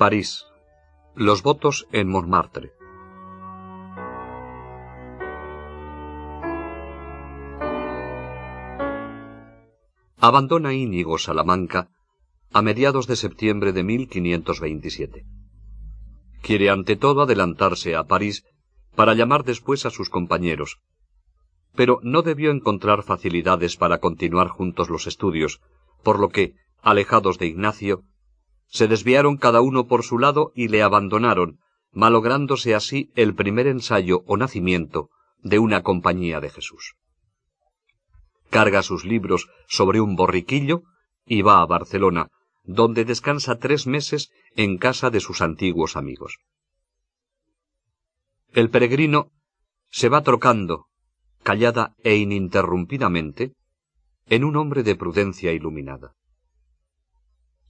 París. Los votos en Montmartre. Abandona Íñigo Salamanca a mediados de septiembre de 1527. Quiere ante todo adelantarse a París para llamar después a sus compañeros, pero no debió encontrar facilidades para continuar juntos los estudios, por lo que, alejados de Ignacio, se desviaron cada uno por su lado y le abandonaron, malográndose así el primer ensayo o nacimiento de una compañía de Jesús. Carga sus libros sobre un borriquillo y va a Barcelona, donde descansa tres meses en casa de sus antiguos amigos. El peregrino se va trocando, callada e ininterrumpidamente, en un hombre de prudencia iluminada.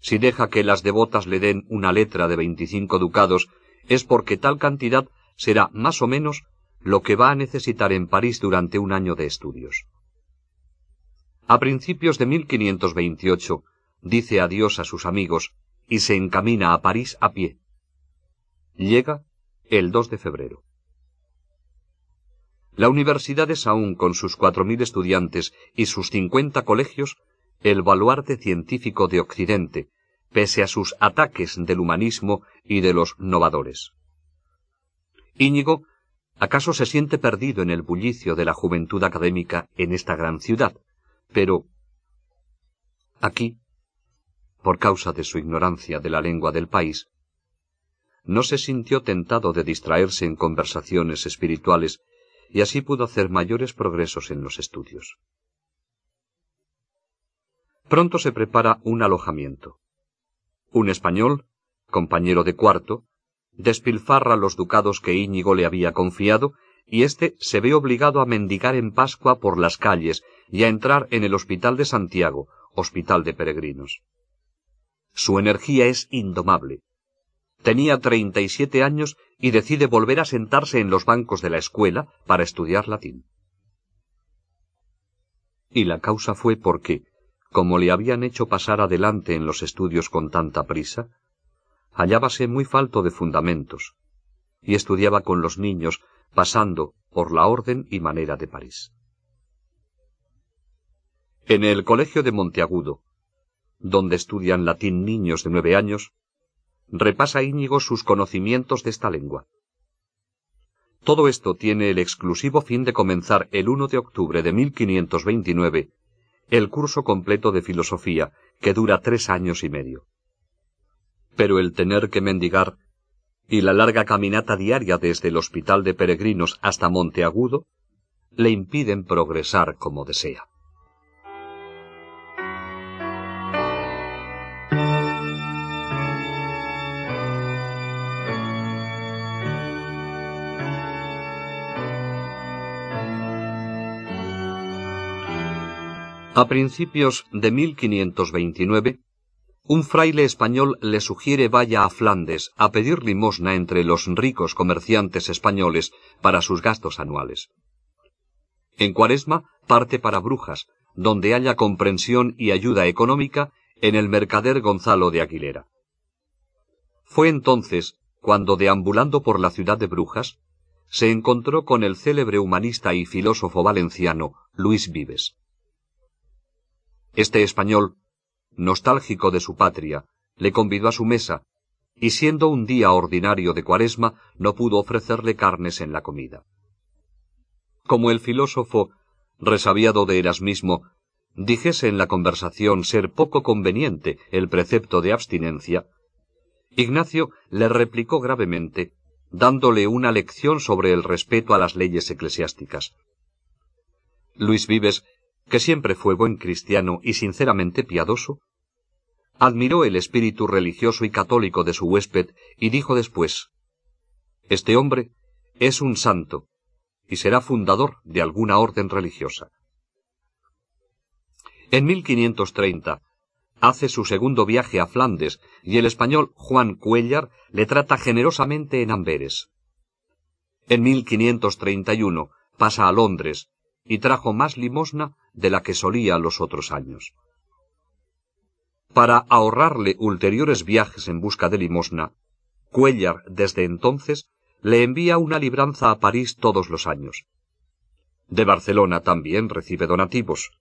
Si deja que las devotas le den una letra de veinticinco ducados, es porque tal cantidad será más o menos lo que va a necesitar en París durante un año de estudios. A principios de 1528 dice adiós a sus amigos y se encamina a París a pie. Llega el 2 de febrero. La universidad es aún, con sus cuatro mil estudiantes y sus cincuenta colegios, el baluarte científico de Occidente, pese a sus ataques del humanismo y de los novadores. Íñigo acaso se siente perdido en el bullicio de la juventud académica en esta gran ciudad, pero aquí, por causa de su ignorancia de la lengua del país, no se sintió tentado de distraerse en conversaciones espirituales y así pudo hacer mayores progresos en los estudios. Pronto se prepara un alojamiento. Un español, compañero de cuarto, despilfarra los ducados que Íñigo le había confiado, y éste se ve obligado a mendigar en Pascua por las calles y a entrar en el Hospital de Santiago, hospital de peregrinos. Su energía es indomable. Tenía treinta y siete años y decide volver a sentarse en los bancos de la escuela para estudiar latín. Y la causa fue porque, como le habían hecho pasar adelante en los estudios con tanta prisa, hallábase muy falto de fundamentos, y estudiaba con los niños, pasando por la orden y manera de París. En el colegio de Monteagudo, donde estudian latín niños de nueve años, repasa Íñigo sus conocimientos de esta lengua. Todo esto tiene el exclusivo fin de comenzar el 1 de octubre de 1529 el curso completo de filosofía, que dura tres años y medio. Pero el tener que mendigar y la larga caminata diaria desde el hospital de peregrinos hasta Monteagudo le impiden progresar como desea. A principios de 1529, un fraile español le sugiere vaya a Flandes a pedir limosna entre los ricos comerciantes españoles para sus gastos anuales. En Cuaresma parte para Brujas, donde haya comprensión y ayuda económica en el mercader Gonzalo de Aguilera. Fue entonces cuando, deambulando por la ciudad de Brujas, se encontró con el célebre humanista y filósofo valenciano Luis Vives. Este español, nostálgico de su patria, le convidó a su mesa, y siendo un día ordinario de cuaresma, no pudo ofrecerle carnes en la comida. Como el filósofo, resabiado de Eras mismo, dijese en la conversación ser poco conveniente el precepto de abstinencia, Ignacio le replicó gravemente, dándole una lección sobre el respeto a las leyes eclesiásticas. Luis Vives, que siempre fue buen cristiano y sinceramente piadoso, admiró el espíritu religioso y católico de su huésped y dijo después, Este hombre es un santo y será fundador de alguna orden religiosa. En 1530, hace su segundo viaje a Flandes y el español Juan Cuellar le trata generosamente en Amberes. En 1531 pasa a Londres y trajo más limosna de la que solía los otros años. Para ahorrarle ulteriores viajes en busca de limosna, Cuellar desde entonces le envía una libranza a París todos los años. De Barcelona también recibe donativos.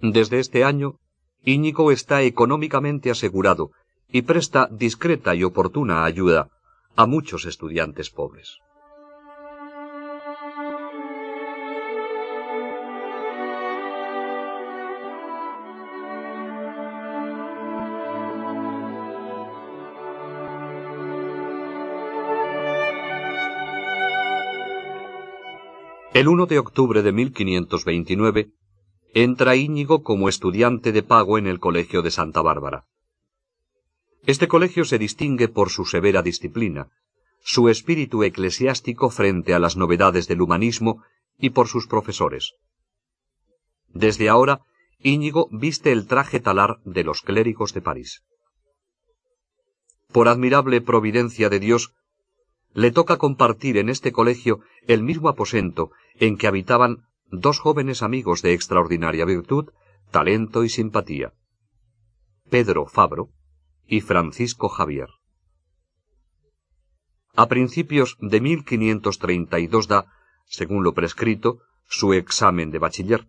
Desde este año Íñigo está económicamente asegurado y presta discreta y oportuna ayuda a muchos estudiantes pobres. El 1 de octubre de 1529 entra Íñigo como estudiante de pago en el Colegio de Santa Bárbara. Este colegio se distingue por su severa disciplina, su espíritu eclesiástico frente a las novedades del humanismo y por sus profesores. Desde ahora, Íñigo viste el traje talar de los clérigos de París. Por admirable providencia de Dios, le toca compartir en este colegio el mismo aposento en que habitaban dos jóvenes amigos de extraordinaria virtud, talento y simpatía. Pedro Fabro y Francisco Javier. A principios de 1532 da, según lo prescrito, su examen de bachiller.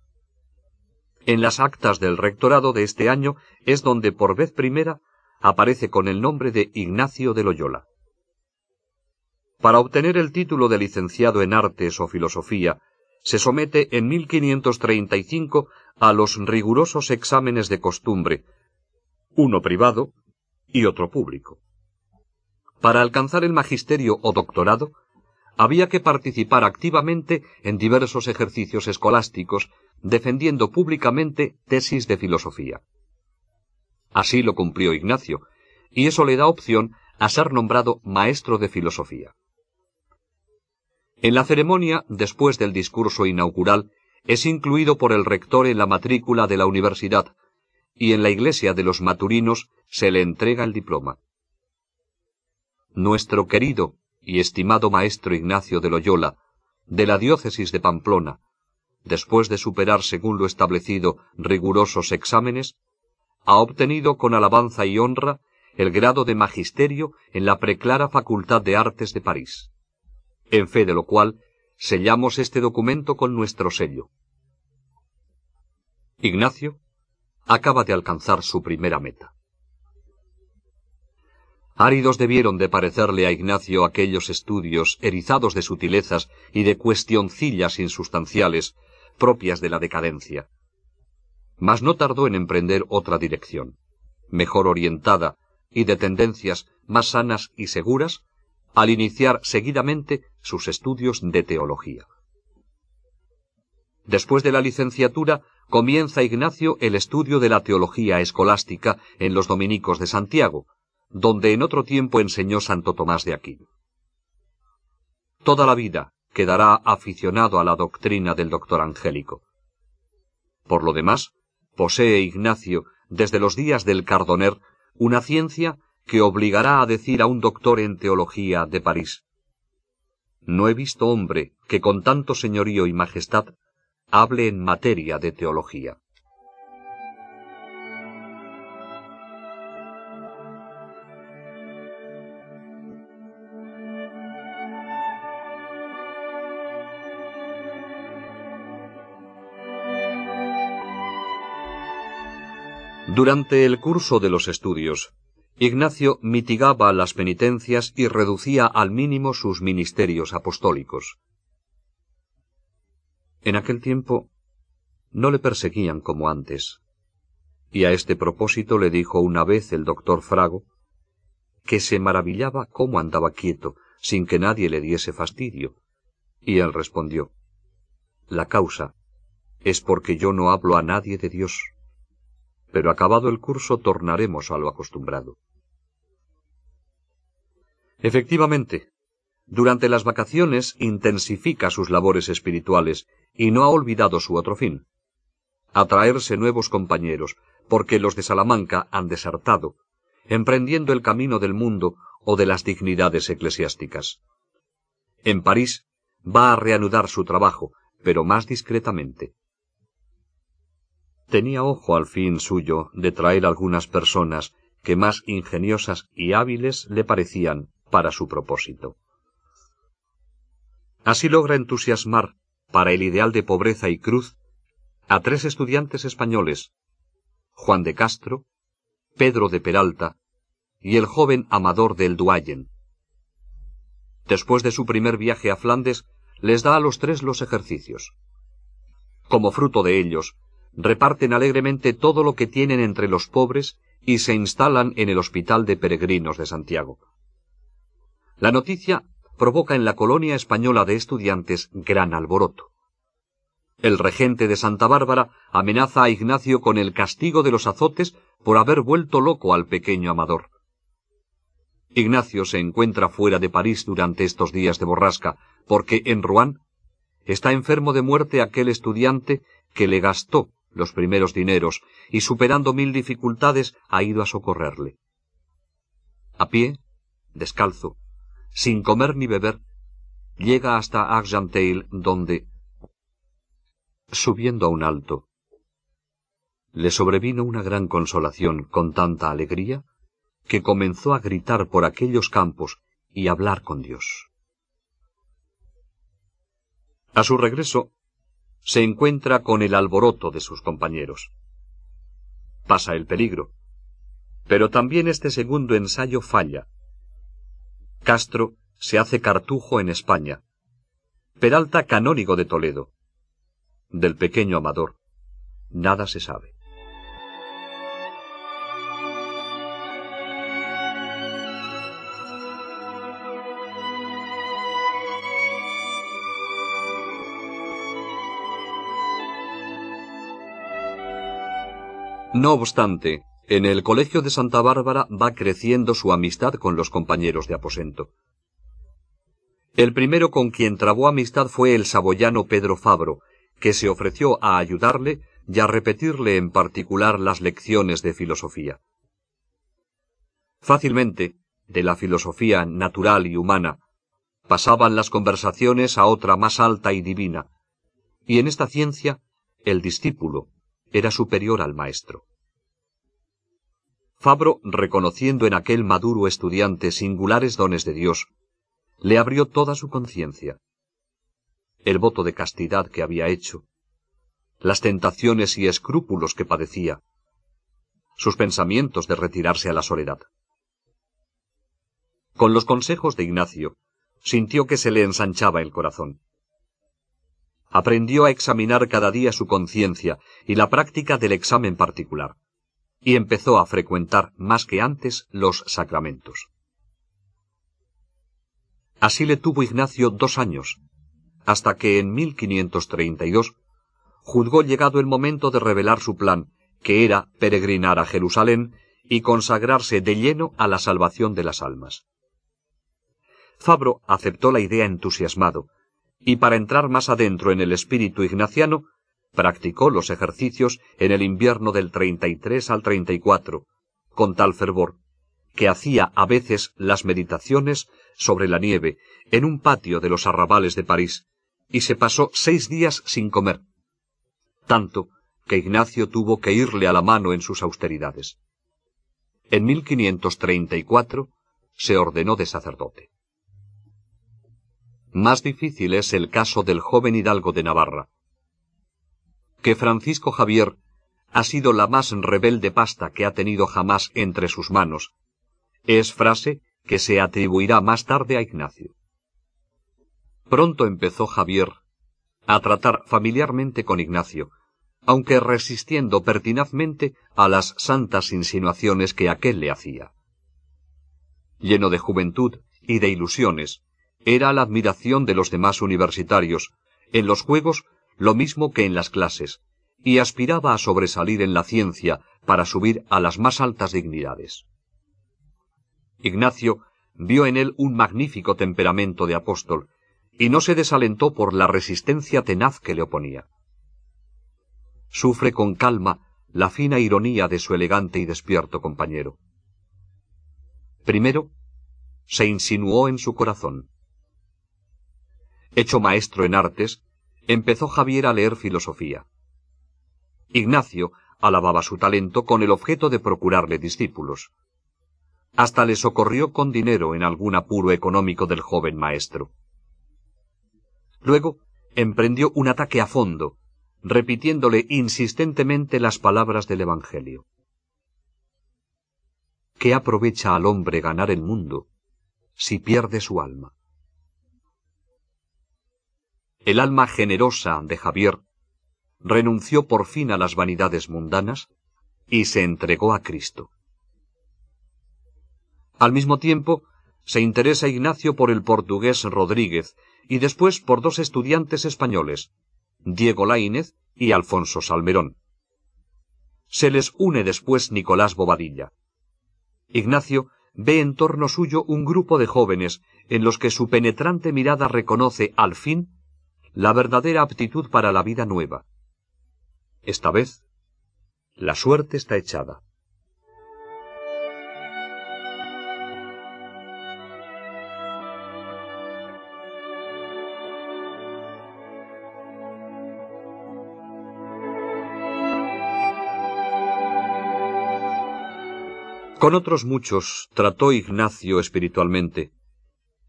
En las actas del rectorado de este año es donde por vez primera aparece con el nombre de Ignacio de Loyola. Para obtener el título de licenciado en artes o filosofía se somete en 1535 a los rigurosos exámenes de costumbre, uno privado y otro público. Para alcanzar el magisterio o doctorado, había que participar activamente en diversos ejercicios escolásticos, defendiendo públicamente tesis de filosofía. Así lo cumplió Ignacio, y eso le da opción a ser nombrado maestro de filosofía. En la ceremonia, después del discurso inaugural, es incluido por el rector en la matrícula de la universidad, y en la iglesia de los maturinos se le entrega el diploma. Nuestro querido y estimado maestro Ignacio de Loyola, de la diócesis de Pamplona, después de superar según lo establecido rigurosos exámenes, ha obtenido con alabanza y honra el grado de magisterio en la preclara Facultad de Artes de París en fe de lo cual sellamos este documento con nuestro sello. Ignacio acaba de alcanzar su primera meta. Áridos debieron de parecerle a Ignacio aquellos estudios erizados de sutilezas y de cuestioncillas insustanciales propias de la decadencia. Mas no tardó en emprender otra dirección, mejor orientada y de tendencias más sanas y seguras, al iniciar seguidamente sus estudios de teología. Después de la licenciatura, comienza Ignacio el estudio de la teología escolástica en los dominicos de Santiago, donde en otro tiempo enseñó Santo Tomás de Aquino. Toda la vida quedará aficionado a la doctrina del doctor Angélico. Por lo demás, posee Ignacio, desde los días del Cardoner, una ciencia que obligará a decir a un doctor en teología de París, No he visto hombre que con tanto señorío y majestad hable en materia de teología. Durante el curso de los estudios, Ignacio mitigaba las penitencias y reducía al mínimo sus ministerios apostólicos. En aquel tiempo no le perseguían como antes, y a este propósito le dijo una vez el doctor Frago que se maravillaba cómo andaba quieto, sin que nadie le diese fastidio, y él respondió La causa es porque yo no hablo a nadie de Dios pero acabado el curso tornaremos a lo acostumbrado. Efectivamente, durante las vacaciones intensifica sus labores espirituales y no ha olvidado su otro fin, atraerse nuevos compañeros, porque los de Salamanca han desertado, emprendiendo el camino del mundo o de las dignidades eclesiásticas. En París va a reanudar su trabajo, pero más discretamente. Tenía ojo al fin suyo de traer algunas personas que más ingeniosas y hábiles le parecían para su propósito. Así logra entusiasmar, para el ideal de pobreza y cruz, a tres estudiantes españoles, Juan de Castro, Pedro de Peralta y el joven Amador del Duayen. Después de su primer viaje a Flandes, les da a los tres los ejercicios. Como fruto de ellos, reparten alegremente todo lo que tienen entre los pobres y se instalan en el Hospital de Peregrinos de Santiago. La noticia provoca en la colonia española de estudiantes gran alboroto. El regente de Santa Bárbara amenaza a Ignacio con el castigo de los azotes por haber vuelto loco al pequeño amador. Ignacio se encuentra fuera de París durante estos días de borrasca, porque en Rouen está enfermo de muerte aquel estudiante que le gastó los primeros dineros y superando mil dificultades ha ido a socorrerle. A pie, descalzo, sin comer ni beber, llega hasta Argenteuil donde, subiendo a un alto, le sobrevino una gran consolación con tanta alegría que comenzó a gritar por aquellos campos y hablar con Dios. A su regreso, se encuentra con el alboroto de sus compañeros. Pasa el peligro. Pero también este segundo ensayo falla. Castro se hace cartujo en España. Peralta canónigo de Toledo. Del pequeño Amador, nada se sabe. No obstante, en el Colegio de Santa Bárbara va creciendo su amistad con los compañeros de aposento. El primero con quien trabó amistad fue el saboyano Pedro Fabro, que se ofreció a ayudarle y a repetirle en particular las lecciones de filosofía. Fácilmente, de la filosofía natural y humana, pasaban las conversaciones a otra más alta y divina, y en esta ciencia el discípulo, era superior al maestro. Fabro, reconociendo en aquel maduro estudiante singulares dones de Dios, le abrió toda su conciencia. El voto de castidad que había hecho, las tentaciones y escrúpulos que padecía, sus pensamientos de retirarse a la soledad. Con los consejos de Ignacio, sintió que se le ensanchaba el corazón aprendió a examinar cada día su conciencia y la práctica del examen particular, y empezó a frecuentar más que antes los sacramentos. Así le tuvo Ignacio dos años, hasta que en 1532 juzgó llegado el momento de revelar su plan, que era peregrinar a Jerusalén y consagrarse de lleno a la salvación de las almas. Fabro aceptó la idea entusiasmado, y para entrar más adentro en el espíritu ignaciano, practicó los ejercicios en el invierno del 33 al 34, con tal fervor, que hacía a veces las meditaciones sobre la nieve en un patio de los arrabales de París, y se pasó seis días sin comer, tanto que Ignacio tuvo que irle a la mano en sus austeridades. En 1534 se ordenó de sacerdote. Más difícil es el caso del joven hidalgo de Navarra, que Francisco Javier ha sido la más rebelde pasta que ha tenido jamás entre sus manos. Es frase que se atribuirá más tarde a Ignacio. Pronto empezó Javier a tratar familiarmente con Ignacio, aunque resistiendo pertinazmente a las santas insinuaciones que aquél le hacía. Lleno de juventud y de ilusiones, era la admiración de los demás universitarios, en los juegos lo mismo que en las clases, y aspiraba a sobresalir en la ciencia para subir a las más altas dignidades. Ignacio vio en él un magnífico temperamento de apóstol, y no se desalentó por la resistencia tenaz que le oponía. Sufre con calma la fina ironía de su elegante y despierto compañero. Primero, se insinuó en su corazón. Hecho maestro en artes, empezó Javier a leer filosofía. Ignacio alababa su talento con el objeto de procurarle discípulos. Hasta le socorrió con dinero en algún apuro económico del joven maestro. Luego emprendió un ataque a fondo, repitiéndole insistentemente las palabras del Evangelio. ¿Qué aprovecha al hombre ganar el mundo si pierde su alma? El alma generosa de Javier renunció por fin a las vanidades mundanas y se entregó a Cristo. Al mismo tiempo, se interesa Ignacio por el portugués Rodríguez y después por dos estudiantes españoles, Diego Laínez y Alfonso Salmerón. Se les une después Nicolás Bobadilla. Ignacio ve en torno suyo un grupo de jóvenes en los que su penetrante mirada reconoce al fin la verdadera aptitud para la vida nueva. Esta vez, la suerte está echada. Con otros muchos trató Ignacio espiritualmente,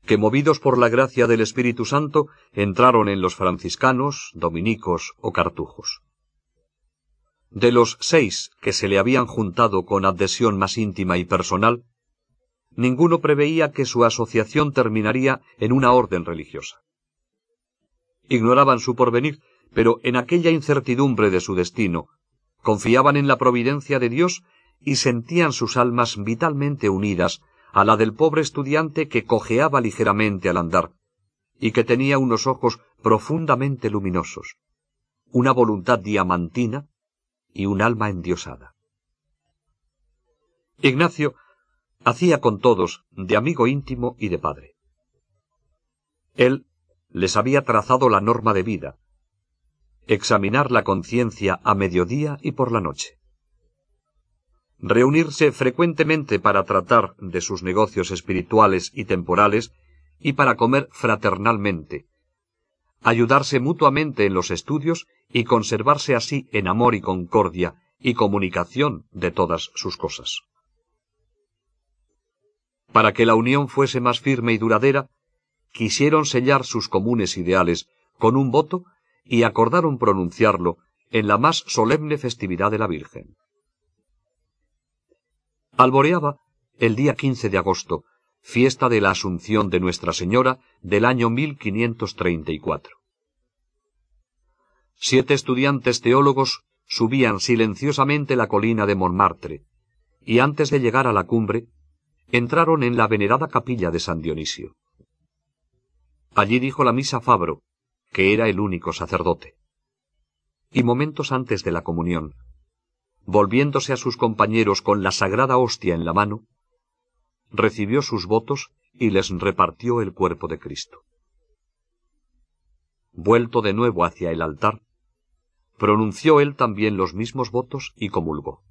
que movidos por la gracia del Espíritu Santo entraron en los franciscanos, dominicos o cartujos. De los seis que se le habían juntado con adhesión más íntima y personal, ninguno preveía que su asociación terminaría en una orden religiosa. Ignoraban su porvenir, pero en aquella incertidumbre de su destino, confiaban en la providencia de Dios y sentían sus almas vitalmente unidas a la del pobre estudiante que cojeaba ligeramente al andar, y que tenía unos ojos profundamente luminosos, una voluntad diamantina y un alma endiosada. Ignacio hacía con todos de amigo íntimo y de padre. Él les había trazado la norma de vida, examinar la conciencia a mediodía y por la noche, reunirse frecuentemente para tratar de sus negocios espirituales y temporales y para comer fraternalmente, ayudarse mutuamente en los estudios y conservarse así en amor y concordia y comunicación de todas sus cosas. Para que la unión fuese más firme y duradera, quisieron sellar sus comunes ideales con un voto y acordaron pronunciarlo en la más solemne festividad de la Virgen. Alboreaba el día 15 de agosto, fiesta de la Asunción de Nuestra Señora del año 1534. Siete estudiantes teólogos subían silenciosamente la colina de Montmartre, y antes de llegar a la cumbre, entraron en la venerada capilla de San Dionisio. Allí dijo la misa Fabro, que era el único sacerdote. Y momentos antes de la comunión, volviéndose a sus compañeros con la sagrada hostia en la mano, recibió sus votos y les repartió el cuerpo de Cristo. Vuelto de nuevo hacia el altar, pronunció él también los mismos votos y comulgó.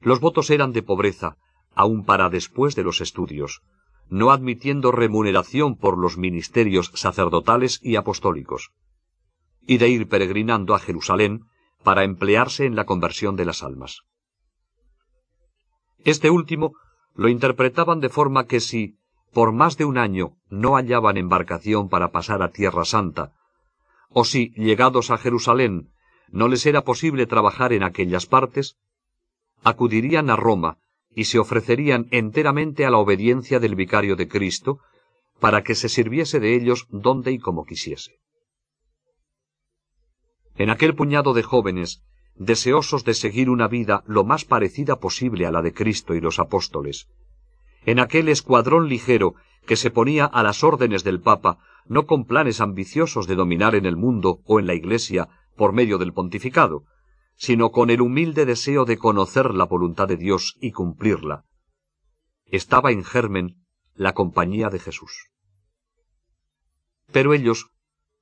Los votos eran de pobreza, aun para después de los estudios, no admitiendo remuneración por los ministerios sacerdotales y apostólicos, y de ir peregrinando a Jerusalén para emplearse en la conversión de las almas. Este último lo interpretaban de forma que si, por más de un año, no hallaban embarcación para pasar a Tierra Santa, o si, llegados a Jerusalén, no les era posible trabajar en aquellas partes, acudirían a Roma y se ofrecerían enteramente a la obediencia del vicario de Cristo, para que se sirviese de ellos donde y como quisiese. En aquel puñado de jóvenes, deseosos de seguir una vida lo más parecida posible a la de Cristo y los apóstoles, en aquel escuadrón ligero que se ponía a las órdenes del Papa, no con planes ambiciosos de dominar en el mundo o en la Iglesia por medio del pontificado, sino con el humilde deseo de conocer la voluntad de Dios y cumplirla. Estaba en germen la compañía de Jesús. Pero ellos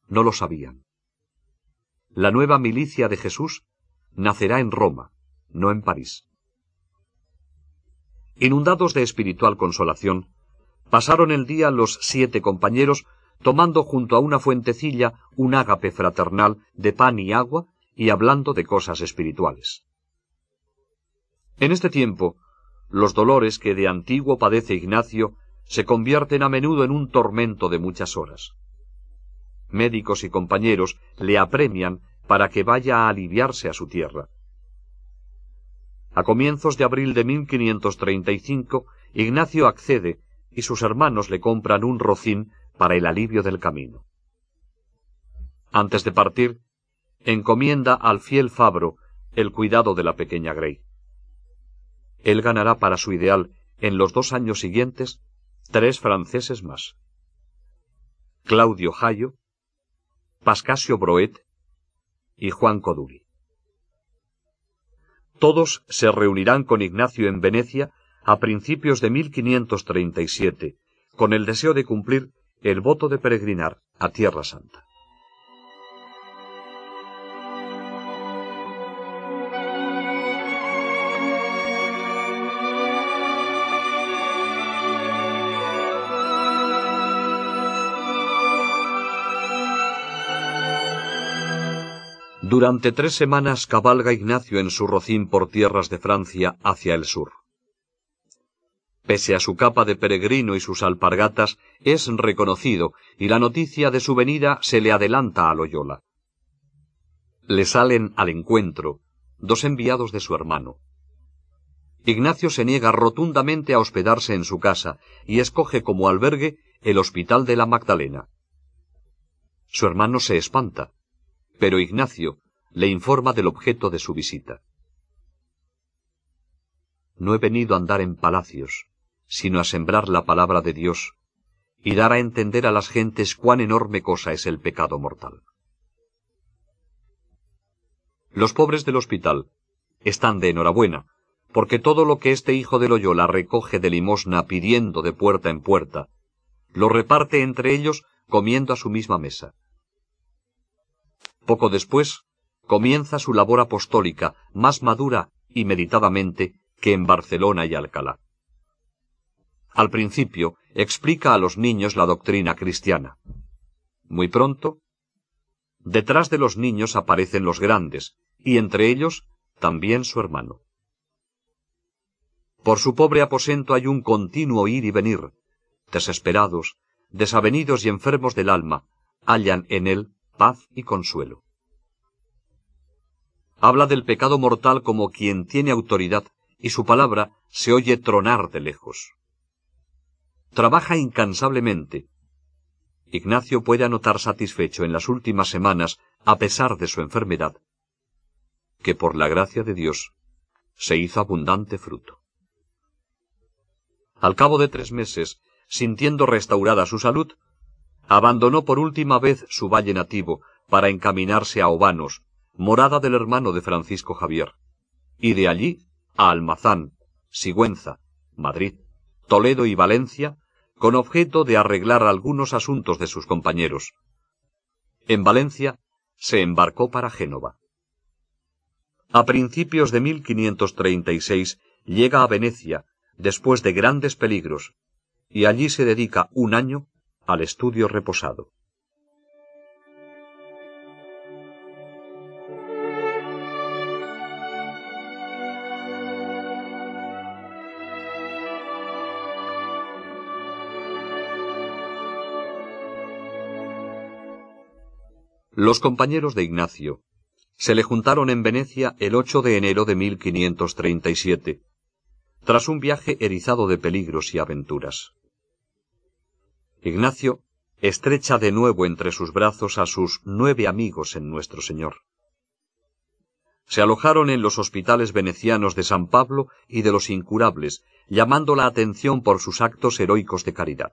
no lo sabían. La nueva milicia de Jesús nacerá en Roma, no en París. Inundados de espiritual consolación, pasaron el día los siete compañeros tomando junto a una fuentecilla un ágape fraternal de pan y agua y hablando de cosas espirituales. En este tiempo, los dolores que de antiguo padece Ignacio se convierten a menudo en un tormento de muchas horas. Médicos y compañeros le apremian para que vaya a aliviarse a su tierra. A comienzos de abril de 1535, Ignacio accede y sus hermanos le compran un rocín para el alivio del camino. Antes de partir, encomienda al fiel Fabro el cuidado de la pequeña Grey. Él ganará para su ideal en los dos años siguientes tres franceses más. Claudio Jayo, Pascasio Broet y Juan Coduri. Todos se reunirán con Ignacio en Venecia a principios de 1537, con el deseo de cumplir el voto de peregrinar a Tierra Santa. Durante tres semanas cabalga Ignacio en su rocín por tierras de Francia hacia el sur. Pese a su capa de peregrino y sus alpargatas, es reconocido, y la noticia de su venida se le adelanta a Loyola. Le salen al encuentro dos enviados de su hermano. Ignacio se niega rotundamente a hospedarse en su casa y escoge como albergue el Hospital de la Magdalena. Su hermano se espanta, pero Ignacio, le informa del objeto de su visita. No he venido a andar en palacios, sino a sembrar la palabra de Dios y dar a entender a las gentes cuán enorme cosa es el pecado mortal. Los pobres del hospital están de enhorabuena, porque todo lo que este hijo de Loyola recoge de limosna pidiendo de puerta en puerta, lo reparte entre ellos comiendo a su misma mesa. Poco después, comienza su labor apostólica más madura y meditadamente que en Barcelona y Alcalá. Al principio explica a los niños la doctrina cristiana. Muy pronto, detrás de los niños aparecen los grandes, y entre ellos también su hermano. Por su pobre aposento hay un continuo ir y venir. Desesperados, desavenidos y enfermos del alma, hallan en él paz y consuelo. Habla del pecado mortal como quien tiene autoridad y su palabra se oye tronar de lejos. Trabaja incansablemente. Ignacio puede anotar satisfecho en las últimas semanas, a pesar de su enfermedad, que por la gracia de Dios se hizo abundante fruto. Al cabo de tres meses, sintiendo restaurada su salud, abandonó por última vez su valle nativo para encaminarse a Obanos, morada del hermano de Francisco Javier, y de allí a Almazán, Sigüenza, Madrid, Toledo y Valencia, con objeto de arreglar algunos asuntos de sus compañeros. En Valencia se embarcó para Génova. A principios de 1536 llega a Venecia, después de grandes peligros, y allí se dedica un año al estudio reposado. Los compañeros de Ignacio se le juntaron en Venecia el 8 de enero de 1537, tras un viaje erizado de peligros y aventuras. Ignacio estrecha de nuevo entre sus brazos a sus nueve amigos en nuestro Señor. Se alojaron en los hospitales venecianos de San Pablo y de los incurables, llamando la atención por sus actos heroicos de caridad.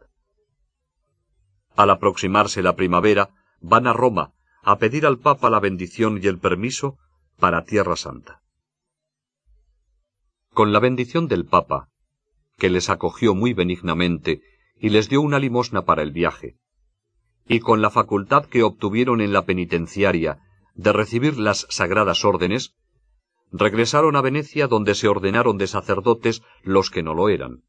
Al aproximarse la primavera, van a Roma a pedir al Papa la bendición y el permiso para Tierra Santa. Con la bendición del Papa, que les acogió muy benignamente y les dio una limosna para el viaje, y con la facultad que obtuvieron en la penitenciaria de recibir las sagradas órdenes, regresaron a Venecia donde se ordenaron de sacerdotes los que no lo eran.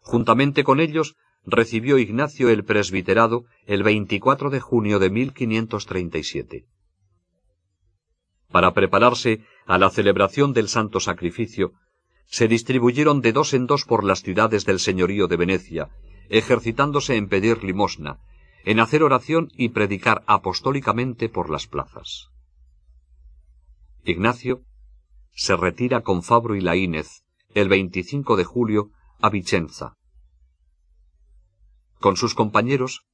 Juntamente con ellos recibió Ignacio el presbiterado el 24 de junio de 1537. Para prepararse a la celebración del Santo Sacrificio, se distribuyeron de dos en dos por las ciudades del señorío de Venecia, ejercitándose en pedir limosna, en hacer oración y predicar apostólicamente por las plazas. Ignacio se retira con Fabro y Laínez el 25 de julio a Vicenza. Con sus compañeros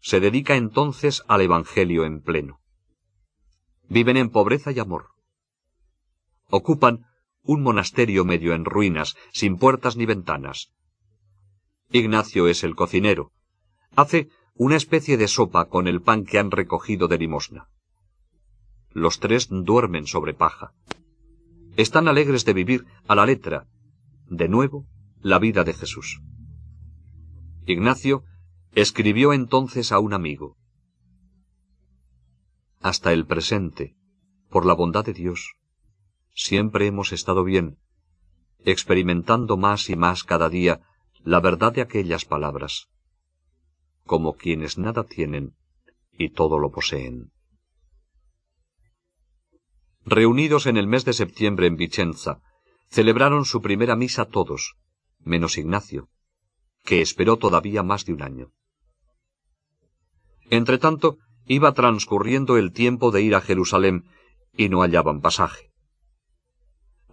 se dedica entonces al Evangelio en pleno. Viven en pobreza y amor. Ocupan un monasterio medio en ruinas, sin puertas ni ventanas. Ignacio es el cocinero. Hace una especie de sopa con el pan que han recogido de limosna. Los tres duermen sobre paja. Están alegres de vivir a la letra, de nuevo, la vida de Jesús. Ignacio escribió entonces a un amigo. Hasta el presente, por la bondad de Dios, siempre hemos estado bien, experimentando más y más cada día la verdad de aquellas palabras como quienes nada tienen y todo lo poseen. Reunidos en el mes de septiembre en Vicenza, celebraron su primera misa todos, menos Ignacio, que esperó todavía más de un año. Entretanto, iba transcurriendo el tiempo de ir a Jerusalén y no hallaban pasaje.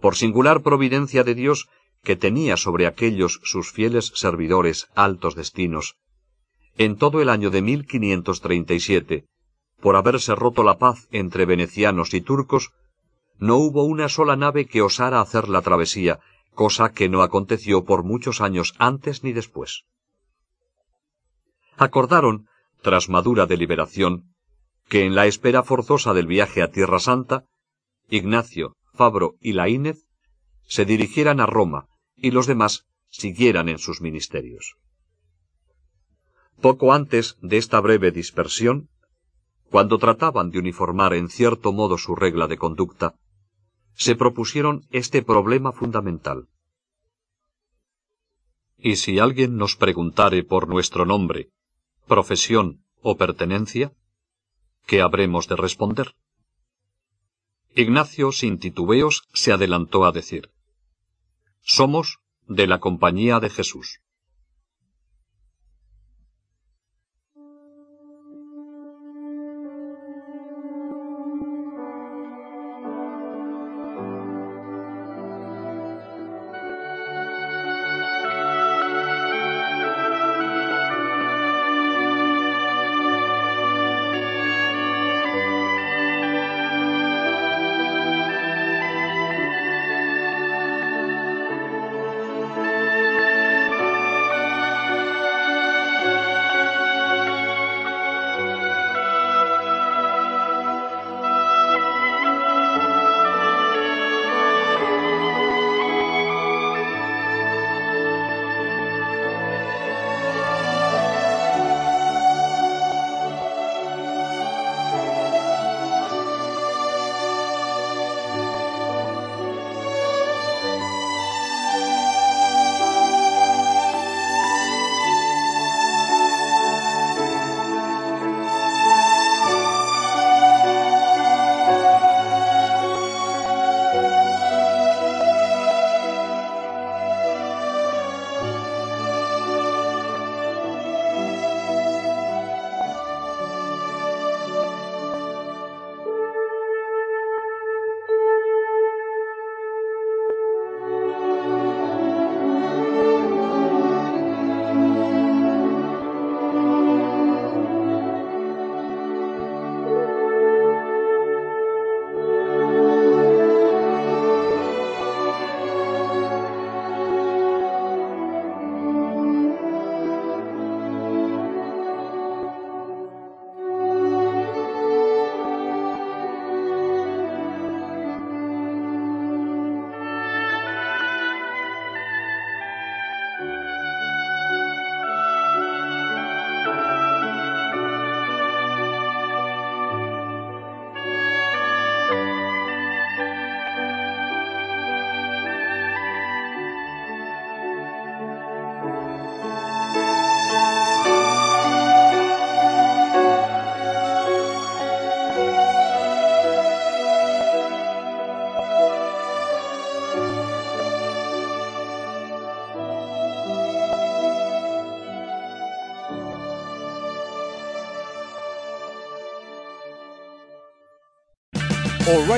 Por singular providencia de Dios, que tenía sobre aquellos sus fieles servidores altos destinos, en todo el año de 1537, por haberse roto la paz entre venecianos y turcos, no hubo una sola nave que osara hacer la travesía, cosa que no aconteció por muchos años antes ni después. Acordaron, tras madura deliberación, que en la espera forzosa del viaje a Tierra Santa, Ignacio, Fabro y Laínez se dirigieran a Roma y los demás siguieran en sus ministerios. Poco antes de esta breve dispersión, cuando trataban de uniformar en cierto modo su regla de conducta, se propusieron este problema fundamental. ¿Y si alguien nos preguntare por nuestro nombre, profesión o pertenencia? ¿Qué habremos de responder? Ignacio, sin titubeos, se adelantó a decir, Somos de la Compañía de Jesús.